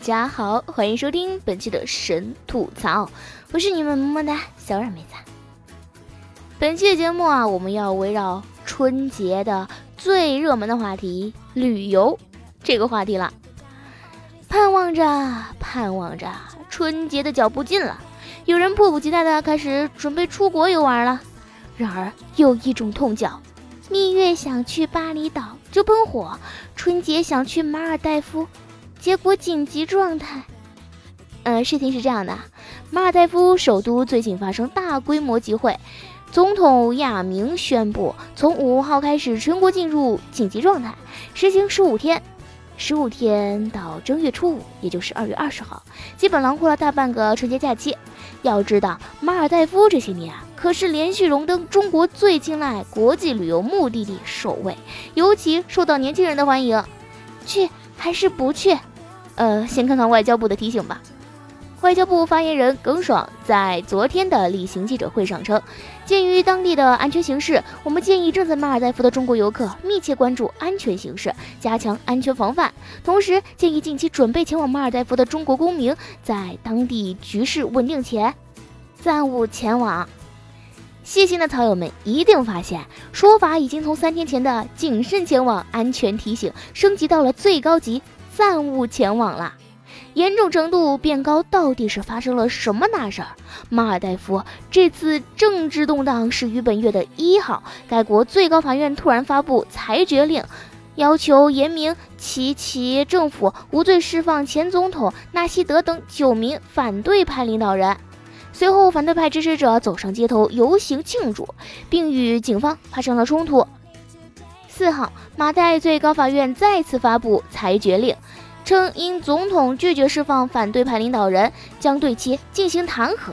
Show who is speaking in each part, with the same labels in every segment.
Speaker 1: 家好，欢迎收听本期的神吐槽，我是你们么么哒小冉妹子。本期的节目啊，我们要围绕春节的最热门的话题——旅游这个话题了。盼望着，盼望着，春节的脚步近了，有人迫不及待的开始准备出国游玩了。然而，有一种痛叫。蜜月想去巴厘岛就喷火，春节想去马尔代夫，结果紧急状态。呃，事情是这样的，马尔代夫首都最近发生大规模集会，总统亚明宣布从五号开始全国进入紧急状态，实行十五天，十五天到正月初五，也就是二月二十号，基本囊括了大半个春节假期。要知道，马尔代夫这些年啊。可是连续荣登中国最青睐国际旅游目的地首位，尤其受到年轻人的欢迎。去还是不去？呃，先看看外交部的提醒吧。外交部发言人耿爽在昨天的例行记者会上称，鉴于当地的安全形势，我们建议正在马尔代夫的中国游客密切关注安全形势，加强安全防范。同时，建议近期准备前往马尔代夫的中国公民，在当地局势稳定前暂勿前往。细心的草友们一定发现，说法已经从三天前的谨慎前往、安全提醒升级到了最高级暂勿前往了。严重程度变高，到底是发生了什么大事儿？马尔代夫这次政治动荡始于本月的一号，该国最高法院突然发布裁决令，要求严明其其政府无罪释放前总统纳西德等九名反对派领导人。随后，反对派支持者走上街头游行庆祝，并与警方发生了冲突。四号，马代最高法院再次发布裁决令，称因总统拒绝释放反对派领导人，将对其进行弹劾。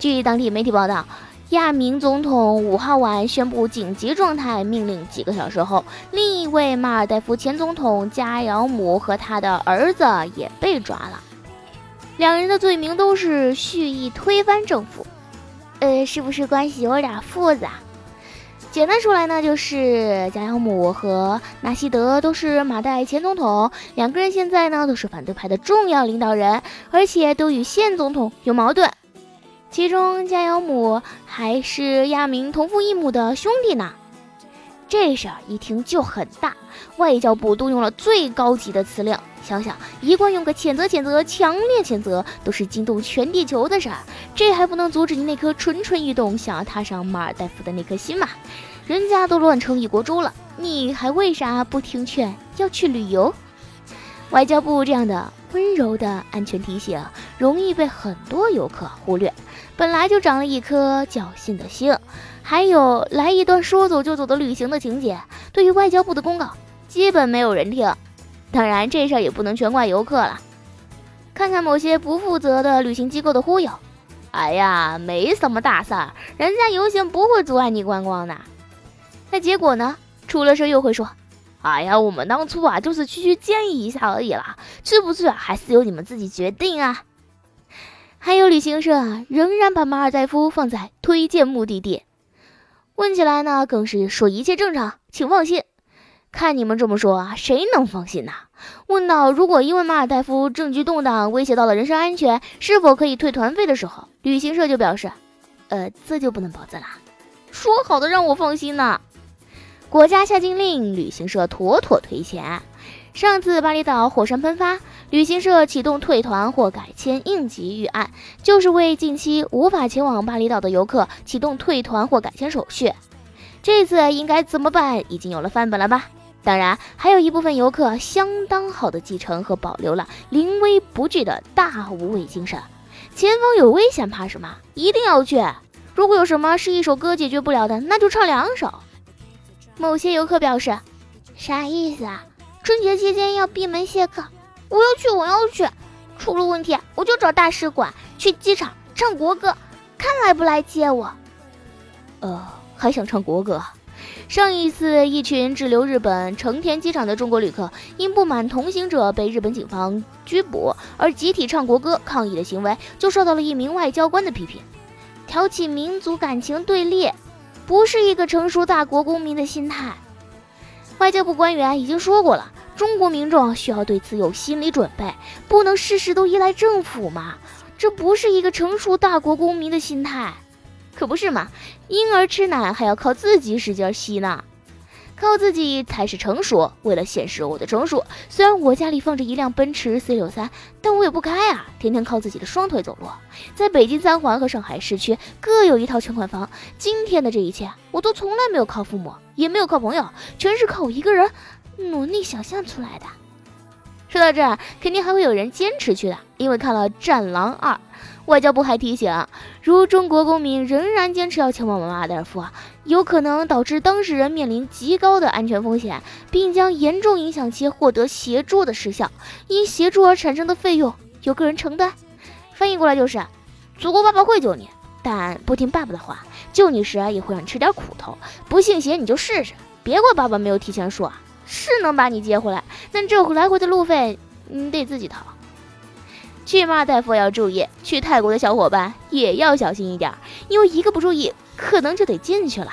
Speaker 1: 据当地媒体报道，亚明总统五号晚宣布紧急状态命令几个小时后，另一位马尔代夫前总统加姚姆和他的儿子也被抓了。两人的罪名都是蓄意推翻政府，呃，是不是关系有点复杂？简单说来呢，就是贾养姆和纳西德都是马代前总统，两个人现在呢都是反对派的重要领导人，而且都与现总统有矛盾。其中贾养姆还是亚明同父异母的兄弟呢。这事儿一听就很大，外交部动用了最高级的辞令。想想，一贯用个谴责、谴责、强烈谴责，都是惊动全地球的事儿，这还不能阻止你那颗蠢蠢欲动、想要踏上马尔代夫的那颗心吗？人家都乱成一锅粥了，你还为啥不听劝要去旅游？外交部这样的温柔的安全提醒，容易被很多游客忽略。本来就长了一颗侥幸的心，还有来一段说走就走的旅行的情节，对于外交部的公告，基本没有人听。当然，这事儿也不能全怪游客了。看看某些不负责的旅行机构的忽悠，哎呀，没什么大事儿，人家游行不会阻碍你观光的。那结果呢？出了事又会说，哎呀，我们当初啊就是区区建议一下而已啦，去不去还是由你们自己决定啊。还有旅行社啊仍然把马尔代夫放在推荐目的地，问起来呢，更是说一切正常，请放心。看你们这么说，谁能放心呐？问到如果因为马尔代夫政局动荡威胁到了人身安全，是否可以退团费的时候，旅行社就表示，呃，这就不能保证啦。说好的让我放心呢？国家下禁令，旅行社妥妥退钱。上次巴厘岛火山喷发，旅行社启动退团或改签应急预案，就是为近期无法前往巴厘岛的游客启动退团或改签手续。这次应该怎么办？已经有了范本了吧？当然，还有一部分游客相当好的继承和保留了临危不惧的大无畏精神。前方有危险，怕什么？一定要去！如果有什么是一首歌解决不了的，那就唱两首。某些游客表示：“啥意思啊？春节期间要闭门谢客？我要去，我要去！出了问题我就找大使馆，去机场唱国歌，看来不来接我。呃，还想唱国歌。上一次，一群滞留日本成田机场的中国旅客，因不满同行者被日本警方拘捕而集体唱国歌抗议的行为，就受到了一名外交官的批评，挑起民族感情对立，不是一个成熟大国公民的心态。外交部官员已经说过了，中国民众需要对此有心理准备，不能事事都依赖政府嘛，这不是一个成熟大国公民的心态。可不是嘛！婴儿吃奶还要靠自己使劲吸呢，靠自己才是成熟。为了显示我的成熟，虽然我家里放着一辆奔驰 C 六三，但我也不开啊，天天靠自己的双腿走路。在北京三环和上海市区各有一套全款房。今天的这一切，我都从来没有靠父母，也没有靠朋友，全是靠我一个人努力想象出来的。说到这儿，肯定还会有人坚持去的，因为看了《战狼二》。外交部还提醒，如中国公民仍然坚持要前往马尔代夫，有可能导致当事人面临极高的安全风险，并将严重影响其获得协助的时效。因协助而产生的费用由个人承担。翻译过来就是：祖国爸爸会救你，但不听爸爸的话，救你时也会让你吃点苦头。不信邪你就试试，别怪爸爸没有提前说，是能把你接回来，但这来回的路费你得自己掏。去马尔代夫要注意，去泰国的小伙伴也要小心一点，因为一个不注意，可能就得进去了。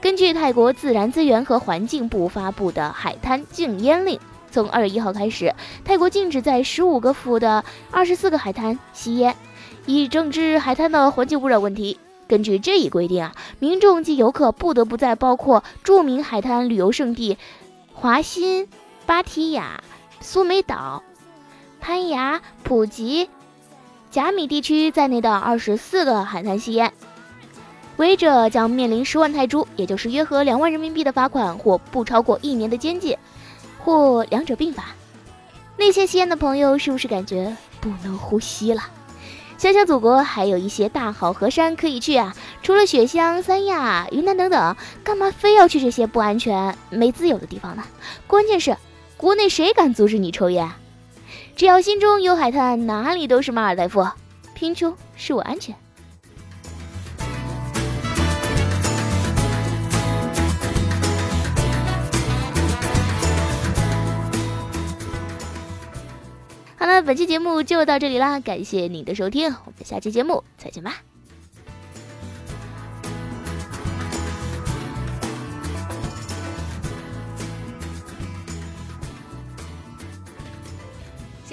Speaker 1: 根据泰国自然资源和环境部发布的海滩禁烟令，从二月一号开始，泰国禁止在十五个府的二十四个海滩吸烟，以整治海滩的环境污染问题。根据这一规定啊，民众及游客不得不在包括著名海滩旅游胜地华欣、芭提雅、苏梅岛。攀牙、普吉、甲米地区在内的二十四个海滩吸烟，违者将面临十万泰铢，也就是约合两万人民币的罚款，或不超过一年的监禁，或两者并罚。那些吸烟的朋友是不是感觉不能呼吸了？想想祖国还有一些大好河山可以去啊，除了雪乡、三亚、云南等等，干嘛非要去这些不安全、没自由的地方呢？关键是，国内谁敢阻止你抽烟？只要心中有海滩，哪里都是马尔代夫。贫穷使我安全。好了，本期节目就到这里啦，感谢你的收听，我们下期节目再见吧。